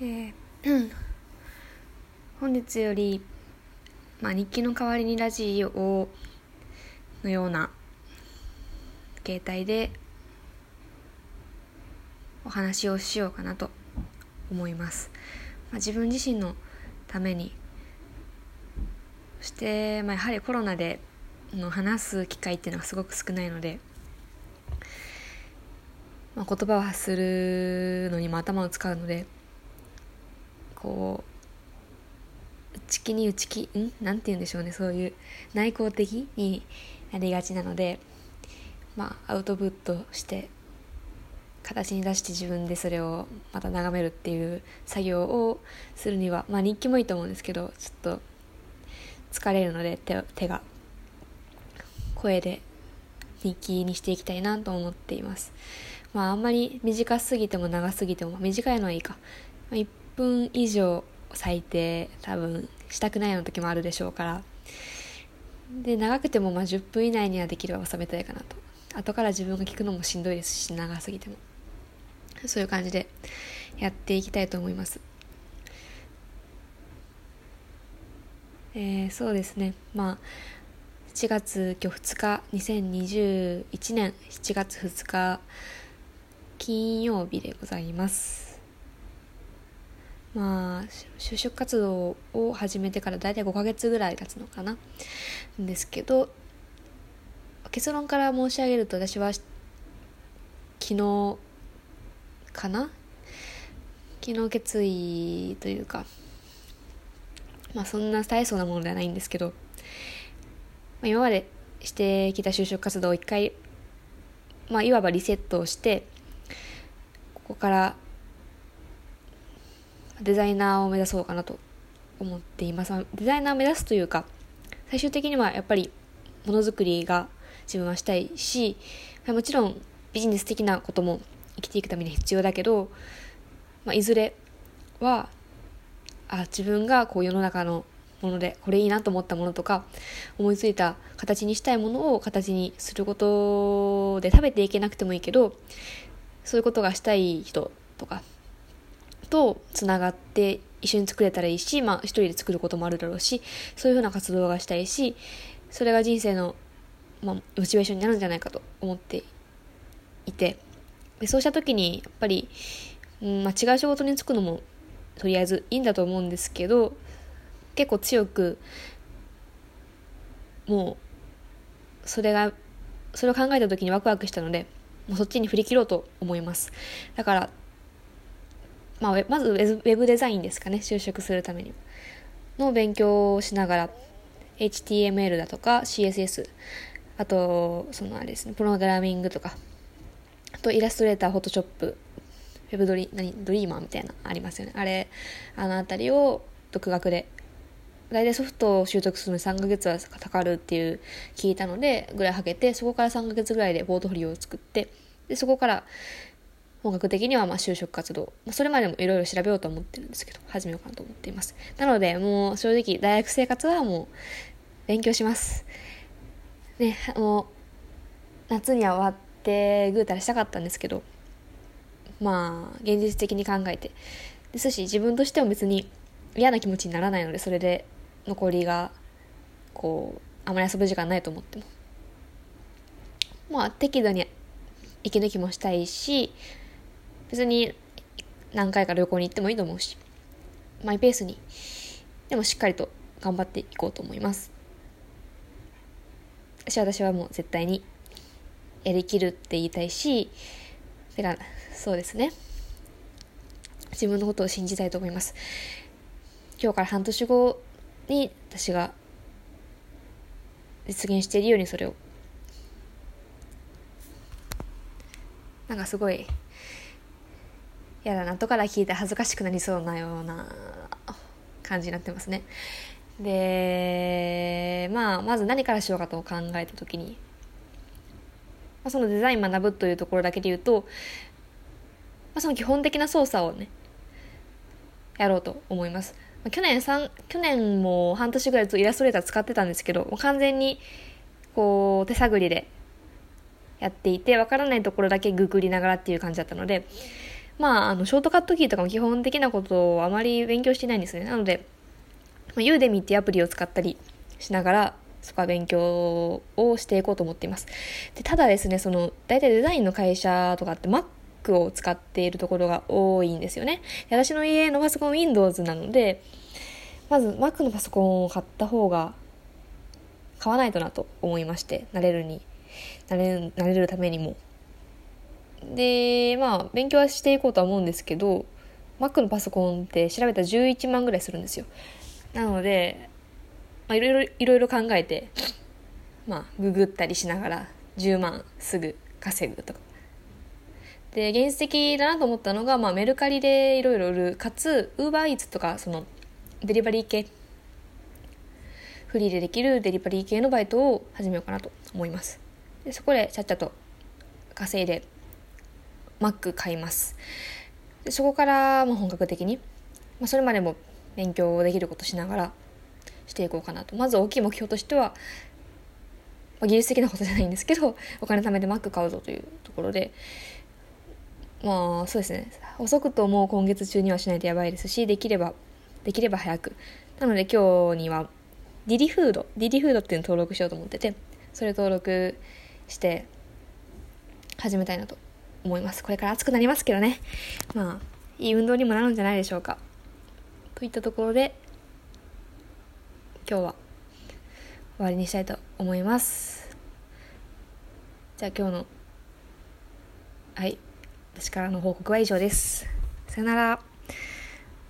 えー、本日より、まあ、日記の代わりにラジオのような携帯でお話をしようかなと思います、まあ、自分自身のためにそして、まあ、やはりコロナでの話す機会っていうのはすごく少ないので、まあ、言葉を発するのにも頭を使うのでこう内気に内気ん？なんて言うんでしょうね。そういう内向的になりがちなのでまあアウトプットして形に出して自分でそれをまた眺めるっていう作業をするにはまあ日記もいいと思うんですけどちょっと疲れるので手手が声で日記にしていきたいなと思っています。まああんまり短すぎても長すぎても短いのはいいか、まあ、分以上最低多分したくないような時もあるでしょうから。で長くてもまあ10分以内にはできれば収めたいかなと。後から自分が聞くのもしんどいですし長すぎても。そういう感じでやっていきたいと思います。えー、そうですね。まあ7月今日2日。2021年7月2日金曜日でございます。まあ就職活動を始めてから大体5ヶ月ぐらい経つのかな。んですけど結論から申し上げると私は昨日かな？昨日決意というかまあそんな大層なものではないんですけど、まあ、今までしてきた就職活動を一回まあいわばリセットをしてここからデザイナーを目指そうかなと思っています。デザイナーを目指すというか、最終的にはやっぱりものづくりが自分はしたいし、もちろんビジネス的なことも生きていくために必要だけど、まあ、いずれは、あ、自分がこう世の中のものでこれいいなと思ったものとか思いついた形にしたいものを形にすることで食べていけなくてもいいけどそういうことがしたい人とかとつながって一緒に作れたらいいし、まあ一人で作ることもあるだろうし、そういうふうな活動がしたいし、それが人生の、まあ、モチベーションになるんじゃないかと思っていて、でそうした時に、やっぱり、うんまあ、違う仕事に就くのも、とりあえずいいんだと思うんですけど、結構強く、もう、それが、それを考えた時にワクワクしたので、もうそっちに振り切ろうと思います。だから、まあ、まずウェブデザインですかね、就職するためにの勉強をしながら、HTML だとか CSS、あと、そのあれですね、プログラミングとか、あとイラストレーター、フォトショップ、ウェブドリ、何、ドリーマーみたいなありますよね。あれ、あのあたりを独学で、大体ソフトを習得するのに3ヶ月はかかるっていう聞いたので、ぐらいはけて、そこから3ヶ月ぐらいでポートフォリオを作って、で、そこから本格的にはまあ就職活動、ま、それまでもいろいろ調べようと思ってるんですけど、始めようかなと思っています。なので、もう正直、大学生活はもう、勉強します。ね、もう、夏には終わってぐうたらしたかったんですけど、まあ、現実的に考えて。ですし、自分としても別に嫌な気持ちにならないので、それで残りが、こう、あまり遊ぶ時間ないと思っても。まあ、適度に息抜きもしたいし、別に何回か旅行に行ってもいいと思うし、マイペースに、でもしっかりと頑張っていこうと思います。私私はもう絶対にやりきるって言いたいし、てか、そうですね。自分のことを信じたいと思います。今日から半年後に私が実現しているようにそれをなんかすごい嫌だな後から聞いて恥ずかしくなりそうなような感じになってますね。でまあまず何からしようかと考えた時に、まあ、そのデザイン学ぶというところだけで言うと、まあ、その基本的な操作をねやろうと思います、まあ、去年3去年も半年ぐらいずっとイラストレーター使ってたんですけど完全にこう手探りでやっていて、わからないところだけググりながらっていう感じだったので、まあ、あの、ショートカットキーとかも基本的なことをあまり勉強してないんですね。なので、まあ、ユーデミっていうアプリを使ったりしながら、そこは勉強をしていこうと思っています。でただですね、その、大体デザインの会社とかって Mac を使っているところが多いんですよね。私の家のパソコン Windows なので、まず Mac のパソコンを買った方が、買わないとなと思いまして、慣れるに、慣れ、慣れるためにも。で、まあ、勉強はしていこうとは思うんですけど、Mac のパソコンって調べたら11万ぐらいするんですよ。なので、まあ、いろいろ、いろいろ考えて、まあ、ググったりしながら10万すぐ稼ぐとか。で、現実的だなと思ったのが、まあ、メルカリでいろいろ売る、かつ、ウーバーイーツとか、その、デリバリー系、フリーでできるデリバリー系のバイトを始めようかなと思います。でそこでちゃっちゃと稼いで、Mac 買います。でそこからも本格的に、まあ、それまでも勉強できることしながらしていこうかなと。まず大きい目標としては、まあ、技術的なことじゃないんですけど、お金貯めて Mac 買うぞというところで、まあそうですね。遅くともう今月中にはしないとやばいですし、できれば、できれば早く。なので今日には、ディリフード、ディリフードっていうのを登録しようと思ってて、それ登録して始めたいなと思います。これから暑くなりますけどね。まあ、いい運動にもなるんじゃないでしょうか。といったところで、今日は終わりにしたいと思います。じゃあ今日の、はい、私からの報告は以上です。さよなら。